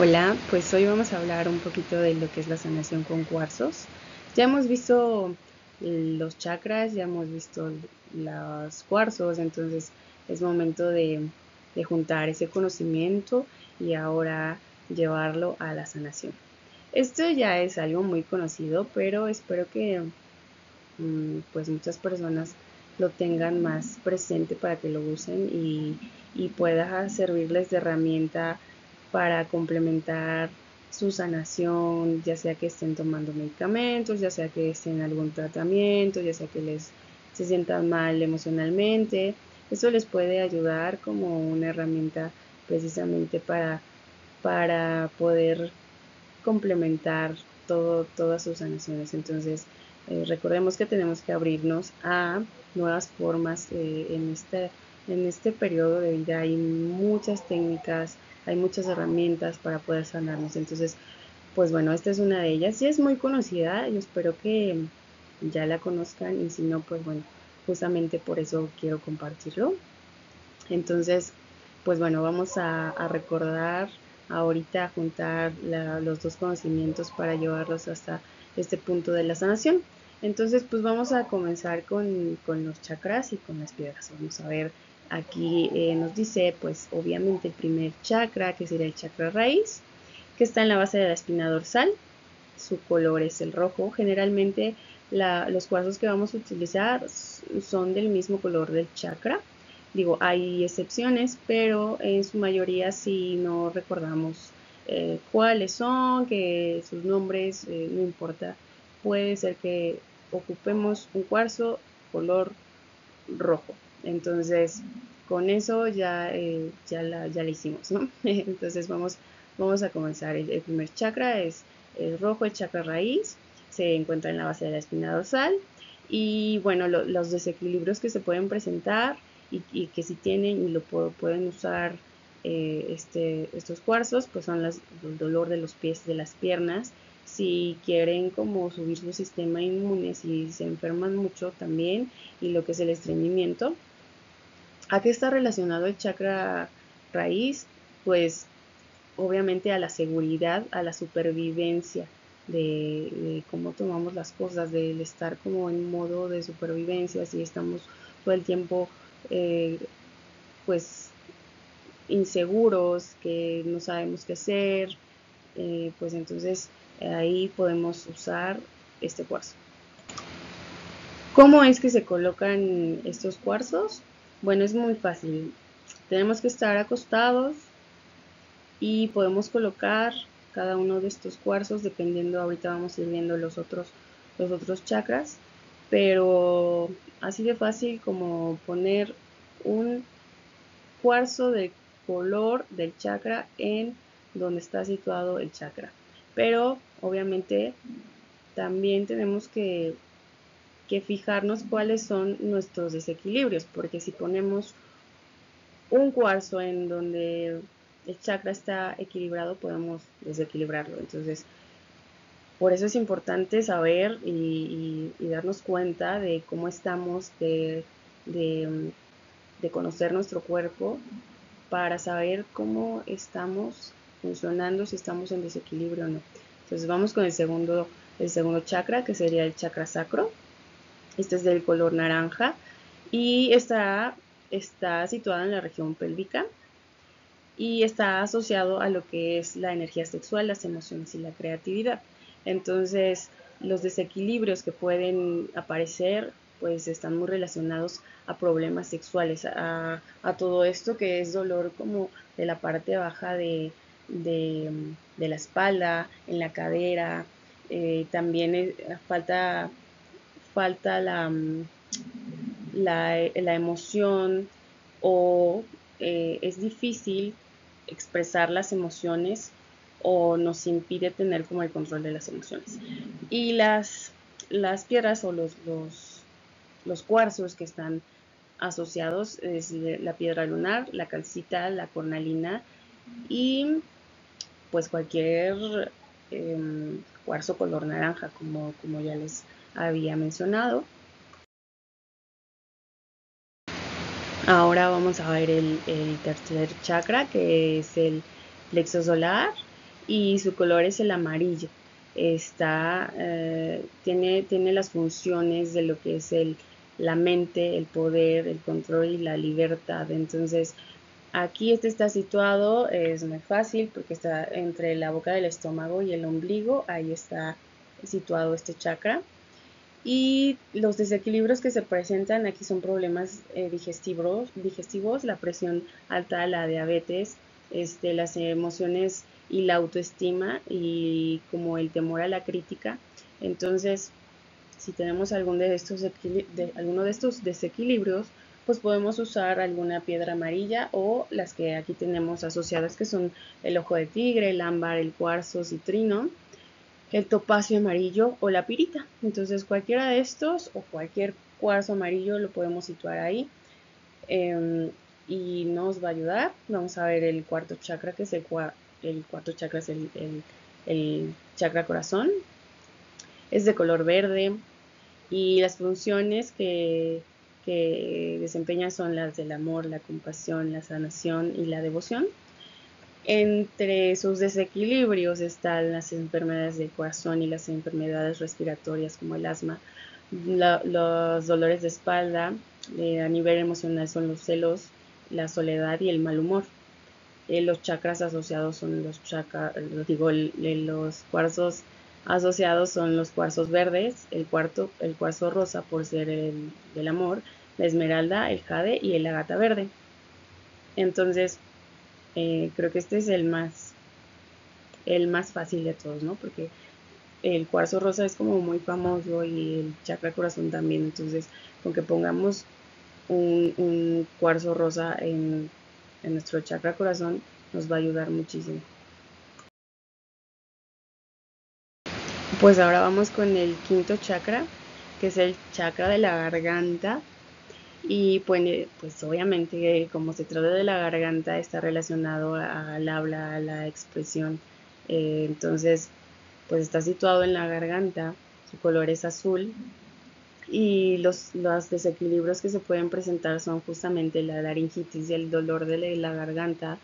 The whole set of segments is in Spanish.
Hola, pues hoy vamos a hablar un poquito de lo que es la sanación con cuarzos. Ya hemos visto los chakras, ya hemos visto los cuarzos, entonces es momento de, juntar ese conocimiento y ahora llevarlo a la sanación. Esto ya es algo muy conocido, pero espero que mm, pues muchas personas lo tengan más presente para que lo usen y, y pueda servirles de herramienta para complementar su sanación, ya sea que estén tomando medicamentos, ya sea que estén en algún tratamiento, ya sea que les se sientan mal emocionalmente. Eso les puede ayudar como una herramienta precisamente para, para poder complementar todo, todas sus sanaciones. Entonces, eh, recordemos que tenemos que abrirnos a nuevas formas eh, en, este, en este periodo de vida. Hay muchas técnicas, hay muchas herramientas para poder sanarnos. Entonces, pues bueno, esta es una de ellas. Y es muy conocida y espero que ya la conozcan y si no, pues bueno, justamente por eso quiero compartirlo. Entonces, pues bueno, vamos a, recordar ahorita, a juntar los dos conocimientos para llevarlos hasta este punto de la sanación. Entonces, pues vamos a comenzar con, con los chakras y con las piedras. Vamos a ver Aquí eh, nos dice, pues obviamente el primer chakra, que sería el chakra raíz, que está en la base de la espina dorsal. Su color es el rojo. Generalmente los cuarzos que vamos a utilizar son del mismo color del chakra. Digo, hay excepciones, pero en su mayoría si no recordamos eh, cuáles son, que sus nombres, eh, no importa. Puede ser que ocupemos un cuarzo color rojo. Entonces, con eso ya, eh, ya, la, hicimos, ¿no? Entonces vamos, vamos a comenzar. El, primer chakra es el rojo, el chakra raíz, se encuentra en la base de la espina dorsal. Y bueno, los desequilibrios que se pueden presentar y, que si tienen y lo pueden usar eh, este, estos cuarzos, pues son las, el dolor de los pies, de las piernas. Si quieren como subir su sistema inmune, si se enferman mucho también, y lo que es el estreñimiento, ¿A qué está relacionado el chakra raíz? Pues obviamente a la seguridad, a la supervivencia, de, cómo tomamos las cosas, del estar como en modo de supervivencia, si estamos todo el tiempo eh, pues inseguros, que no sabemos qué hacer, eh, pues entonces ahí podemos usar este cuarzo. ¿Cómo es que se colocan estos cuarzos? Bueno, es muy fácil. Tenemos que estar acostados y podemos colocar cada uno de estos cuarzos dependiendo, ahorita vamos a ir viendo los otros, los otros chakras, pero así de fácil como poner un cuarzo de color del chakra en donde está situado el chakra. Pero obviamente también tenemos que que fijarnos cuáles son nuestros desequilibrios, porque si ponemos un cuarzo en donde el chakra está equilibrado, podemos desequilibrarlo. Entonces, por eso es importante saber y, darnos cuenta de cómo estamos, de, de, conocer nuestro cuerpo para saber cómo estamos funcionando, si estamos en desequilibrio o no. Entonces vamos con el segundo, el segundo chakra, que sería el chakra sacro. Este es del color naranja y está, está situada en la región pélvica y está asociado a lo que es la energía sexual, las emociones y la creatividad. Entonces, los desequilibrios que pueden aparecer pues están muy relacionados a problemas sexuales, a, todo esto que es dolor como de la parte baja de, la espalda, en la cadera, eh, también falta falta la, mm, la, emoción o eh, es difícil expresar las emociones o nos impide tener como el control de las emociones. Y las, las piedras o los, los, los cuarzos que están asociados es la piedra lunar, la calcita, la cornalina y pues cualquier em, cuarzo color naranja como, como ya les había mencionado. Ahora vamos a ver el, tercer chakra, que es el plexo solar. y su color es el amarillo. Está, eh, tiene, tiene las funciones de lo que es el, la mente, el poder, el control y la libertad. Entonces, aquí este está situado, es muy fácil porque está entre la boca del estómago y el ombligo, ahí está situado este chakra. Y los desequilibrios que se presentan aquí son problemas eh, digestivos, digestivos, la presión alta, la diabetes, este, las emociones y la autoestima y como el temor a la crítica. Entonces, si tenemos algún de estos de, alguno de estos desequilibrios, pues podemos usar alguna piedra amarilla o las que aquí tenemos asociadas que son el ojo de tigre, el ámbar, el cuarzo, citrino, el topacio amarillo o la pirita. Entonces cualquiera de estos o cualquier cuarzo amarillo lo podemos situar ahí. Em, y nos va a ayudar. Vamos a ver el cuarto chakra, que es el, el cuarto chakra, es el, el, chakra corazón. Es de color verde y las funciones que, que desempeña son las del amor, la compasión, la sanación y la devoción. Entre sus desequilibrios están las enfermedades del corazón y las enfermedades respiratorias como el asma, los dolores de espalda, eh, a nivel emocional son los celos, la soledad y el mal humor. Eh, los chakras asociados son los chakras, digo, los cuarzos asociados son los cuarzos verdes, el, cuarto, el cuarzo rosa por ser el del amor, la esmeralda, el jade y el agata verde. Entonces, eh, creo que este es el más, el más fácil de todos, ¿no? Porque el cuarzo rosa es como muy famoso y el chakra corazón también. Entonces, con que pongamos un, cuarzo rosa en, nuestro chakra corazón nos va a ayudar muchísimo. Pues ahora vamos con el quinto chakra, que es el chakra de la garganta. Y pues, pues obviamente como se trata de la garganta está relacionado al habla, a la expresión. Eh, entonces, pues está situado en la garganta, su color es azul y los, los, desequilibrios que se pueden presentar son justamente la laringitis y el dolor de la garganta,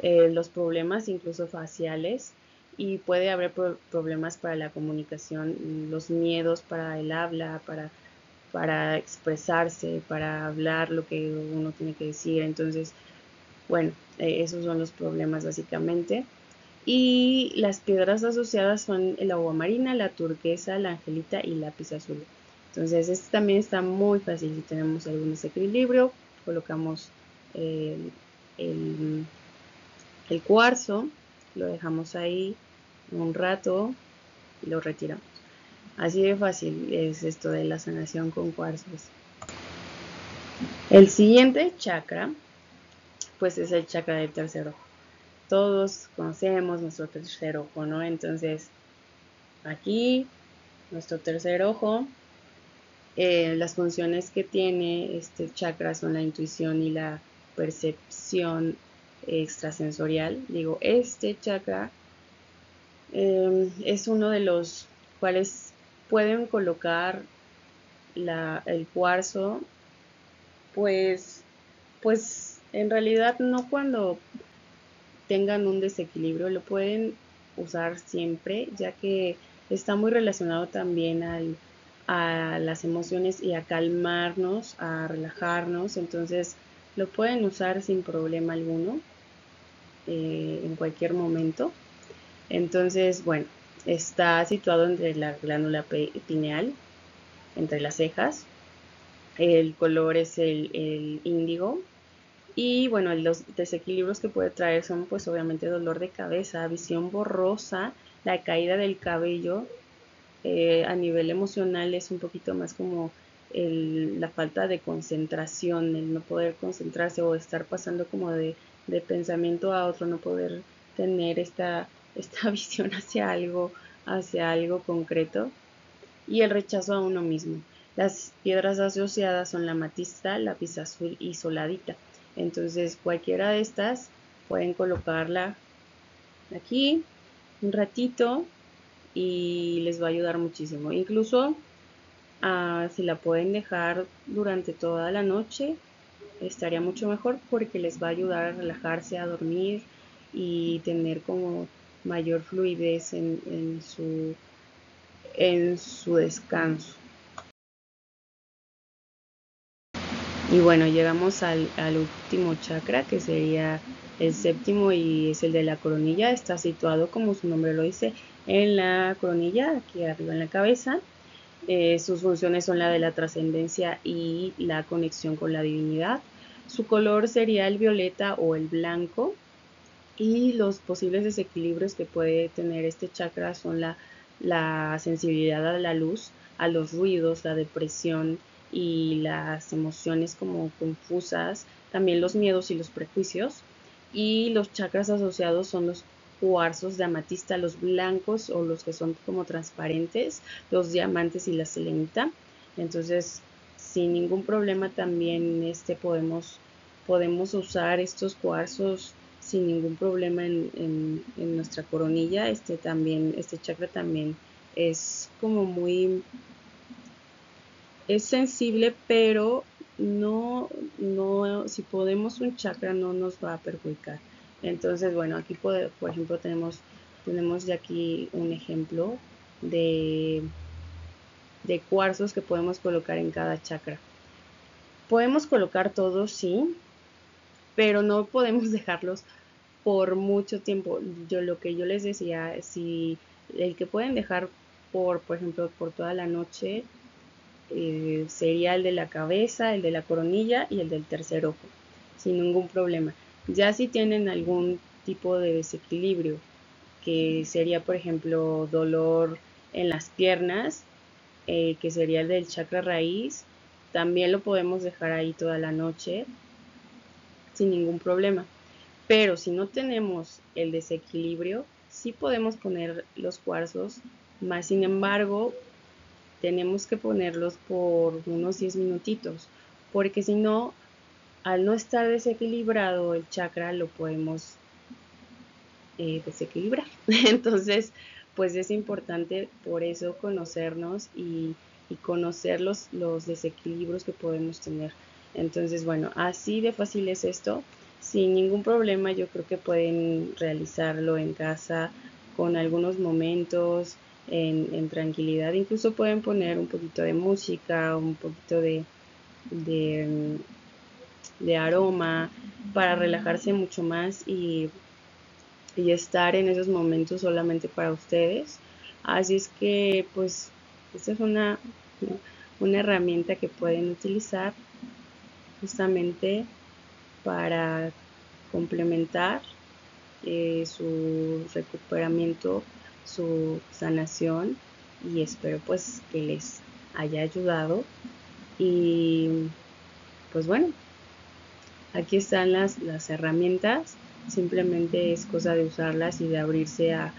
eh, los problemas incluso faciales y puede haber problemas para la comunicación, los miedos para el habla, para, para expresarse, para hablar lo que uno tiene que decir. Entonces, bueno, eh, esos son los problemas básicamente. Y las piedras asociadas son el agua marina, la turquesa, la angelita y lápiz azul. Entonces, este también está muy fácil. Si tenemos algún desequilibrio, colocamos el, cuarzo, lo dejamos ahí un rato y lo retiramos. Así de fácil es esto de la sanación con cuarzos. El siguiente chakra, pues es el chakra del tercer ojo. Todos conocemos nuestro tercer ojo, ¿no? Entonces, aquí, nuestro tercer ojo eh, las funciones que tiene este chakra son la intuición y la percepción extrasensorial. Digo, este chakra em, es uno de los cuales pueden colocar el cuarzo, pues, pues en realidad no cuando tengan un desequilibrio, lo pueden usar siempre, ya que está muy relacionado también al a las emociones y a calmarnos, a relajarnos. Entonces lo pueden usar sin problema alguno eh, en cualquier momento. Entonces, bueno, está situado entre la glándula pineal, entre las cejas. El color es el, el índigo. Y bueno, los desequilibrios que puede traer son pues obviamente dolor de cabeza, visión borrosa, la caída del cabello, eh, a nivel emocional es un poquito más como la falta de concentración, el no poder concentrarse o estar pasando como de, pensamiento a otro, no poder tener esta, esta visión hacia algo, hacia algo concreto y el rechazo a uno mismo. Las piedras asociadas son la matista, lápiz azul y soladita. Entonces cualquiera de estas pueden colocarla aquí un ratito y les va a ayudar muchísimo. Incluso ah, si la pueden dejar durante toda la noche, estaría mucho mejor porque les va a ayudar a relajarse, a dormir y tener como mayor fluidez en, su, en su descanso. Y bueno, llegamos al, al, último chakra que sería el séptimo y es el de la coronilla. Está situado, como su nombre lo dice, en la coronilla, aquí arriba en la cabeza. Eh, sus funciones son la de la trascendencia y la conexión con la divinidad. Su color sería el violeta o el blanco. Y los posibles desequilibrios que puede tener este chakra son la, la sensibilidad a la luz, a los ruidos, la depresión y las emociones como confusas, también los miedos y los prejuicios. Y los chakras asociados son los cuarzos de amatista, los blancos o los que son como transparentes, los diamantes y la selenita. Entonces, sin ningún problema también este podemos, podemos usar estos cuarzos sin ningún problema en, nuestra coronilla. Este también, este chakra también es como muy es sensible, pero no, no, si podemos un chakra no nos va a perjudicar. Entonces, bueno, aquí por, ejemplo tenemos, tenemos de aquí un ejemplo de, de cuarzos que podemos colocar en cada chakra. Podemos colocar todos, sí, pero no podemos dejarlos por mucho tiempo. Yo lo que yo les decía, si el que pueden dejar por, por ejemplo, por toda la noche eh, sería el de la cabeza, el de la coronilla y el del tercer ojo, sin ningún problema. Ya si tienen algún tipo de desequilibrio, que sería por ejemplo dolor en las piernas, eh, que sería el del chakra raíz, también lo podemos dejar ahí toda la noche sin ningún problema. Pero si no tenemos el desequilibrio, sí podemos poner los cuarzos, más sin embargo, tenemos que ponerlos por unos 10 minutitos, porque si no, al no estar desequilibrado el chakra lo podemos eh, desequilibrar. Entonces, pues es importante por eso conocernos y, conocer los, los, desequilibrios que podemos tener. Entonces, bueno, así de fácil es esto. Sin ningún problema, yo creo que pueden realizarlo en casa con algunos momentos, en, tranquilidad. Incluso pueden poner un poquito de música, un poquito de, de aroma, para relajarse mucho más y, y estar en esos momentos solamente para ustedes. Así es que pues esta es una, una herramienta que pueden utilizar justamente para complementar eh, su recuperamiento, su sanación y espero pues que les haya ayudado. Y pues bueno Aquí están las, las herramientas, simplemente es cosa de usarlas y de abrirse a,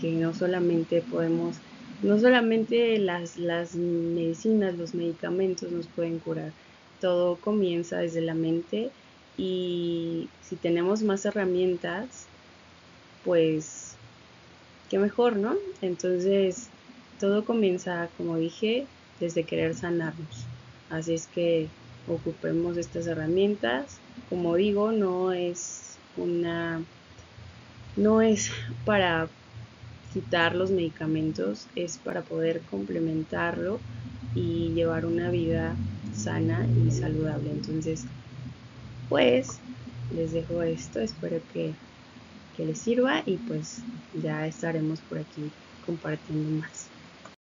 que no solamente podemos, no solamente las, las medicinas, los medicamentos nos pueden curar, todo comienza desde la mente y si tenemos más herramientas, pues qué mejor, ¿no? Entonces, todo comienza, como dije, desde querer sanarnos. Así es que ocupemos estas herramientas como digo, no es una no es para quitar los medicamentos, es para poder complementarlo y llevar una vida sana y saludable. Entonces, pues les dejo esto, espero que, que les sirva y pues ya estaremos por aquí compartiendo más.